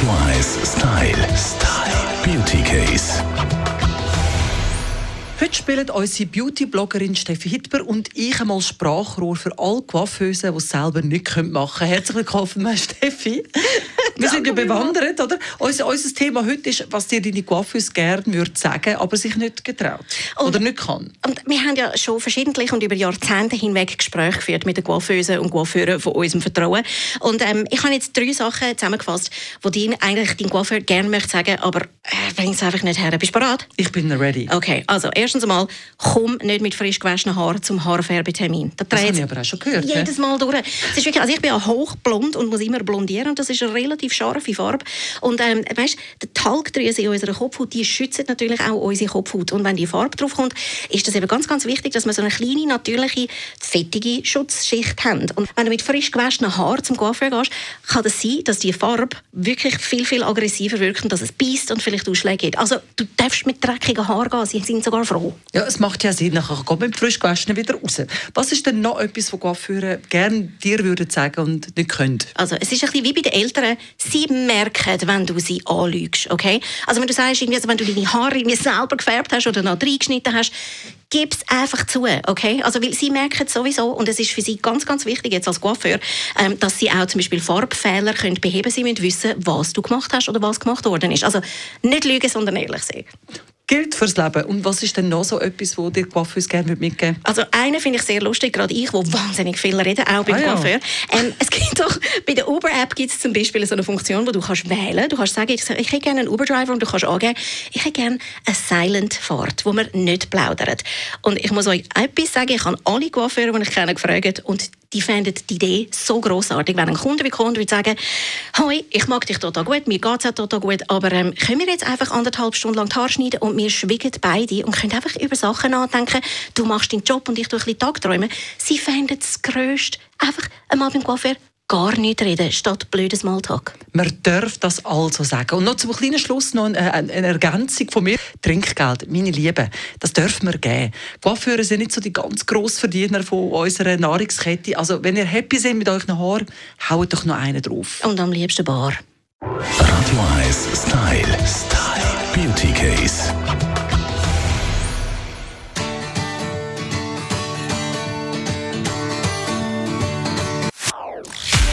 Radio 1 Style. Style. Beauty Case. Heute spielen unsere Beauty-Bloggerin Steffi Hitber und ich einmal Sprachrohr für alle Coiffeusen, die es selber nicht machen können. Herzlich willkommen, Steffi. Wir sind ja bewandert, oder? Unser, unser Thema heute ist, was dir deine Coiffeuse gerne würde sagen, aber sich nicht getraut Und- oder nicht kann. Und wir haben ja schon verschiedentlich und über Jahrzehnte hinweg Gespräche geführt mit den Coiffeusen und Coiffeuren von unserem Vertrauen. Und ähm, ich habe jetzt drei Sachen zusammengefasst, die dir eigentlich dein Coiffeur gerne möchte sagen, aber äh, bring es einfach nicht her. Bist du bereit? Ich bin ready. Okay, also erstens einmal, komm nicht mit frisch gewaschenen Haaren zum Haarfärbetermin. Da Das dreht habe ich aber auch schon gehört. jedes Mal durch. Es ist wirklich, also ich bin ja hochblond und muss immer blondieren und das ist eine relativ scharfe Farbe. Und ähm, weißt, die Talgdrüse in unserer Kopfhaut, die schützt natürlich auch unsere Kopfhaut. Und wenn die Farbe drauf kommt, ist das eben ganz, ganz wichtig, dass wir so eine kleine, natürliche, fettige Schutzschicht haben. Und wenn du mit frisch gewaschenen Haaren zum Coiffeur gehst, kann es das sein, dass die Farbe wirklich viel, viel aggressiver wirkt und dass es beißt und vielleicht Ausschläge gibt. Also du darfst mit dreckigen Haaren gehen, sie sind sogar froh. Ja, es macht ja Sinn, nachher geht mit frisch gewaschenen wieder raus. Was ist denn noch etwas, was Coiffeure gerne dir würden sagen und nicht können? Also es ist ein bisschen wie bei den Eltern, sie merken, wenn du sie anlügst, okay? Also wenn du sagst, irgendwie, also wenn du deine Haare irgendwie selber gefärbt hast oder noch reingeschnitten hast, gib es einfach zu, okay? Also weil sie merken es sowieso und es ist für sie ganz, ganz wichtig jetzt als Coiffeur, ähm, dass sie auch zum Beispiel Farbfehler können beheben Sie müssen wissen, was du gemacht hast oder was gemacht worden ist. Also nicht lügen, sondern ehrlich sein. Gilt fürs Leben. Und was ist denn noch so etwas, wo dir Coiffeuse gerne mitgeben? Also einen finde ich sehr lustig, gerade ich, wo wahnsinnig viel rede, auch beim Ah, ja. Coiffeur. Ähm, es gibt doch, bei der Uber-App gibt es zum Beispiel so eine Funktion, wo du kannst wählen Du kannst sagen, ich, ich hätte gerne einen Uber-Driver und du kannst angeben, ich hätte gerne eine Silent-Fahrt, wo man nicht plaudert. Und ich muss euch etwas sagen, ich habe alle Coiffeure, die ich kenne, gefragt und die fänden die Idee so großartig, wenn ein Kunde Kunde würde sagen, «Hoi, ich mag dich total gut, mir geht es total gut, aber ähm, können wir jetzt einfach anderthalb Stunden lang die Haare schneiden und wir schwiegen beide und können einfach über Sachen nachdenken, du machst deinen Job und ich tue ein bisschen Tagträumen.» Sie fänden das Größte, einfach einmal beim Coiffeur gar nicht reden, statt blöden Smalltalk. Man darf das also sagen. Und noch zum kleinen Schluss noch eine, eine eine Ergänzung von mir. Trinkgeld, meine Liebe, das dürfen wir geben. Coiffeure sind nicht so die ganz Grossverdiener von unserer Nahrungskette. Also wenn ihr happy seid mit euren Haaren, haut doch noch einen drauf. Und am liebsten Bar. Radio 1 Style. Style. Beauty Case.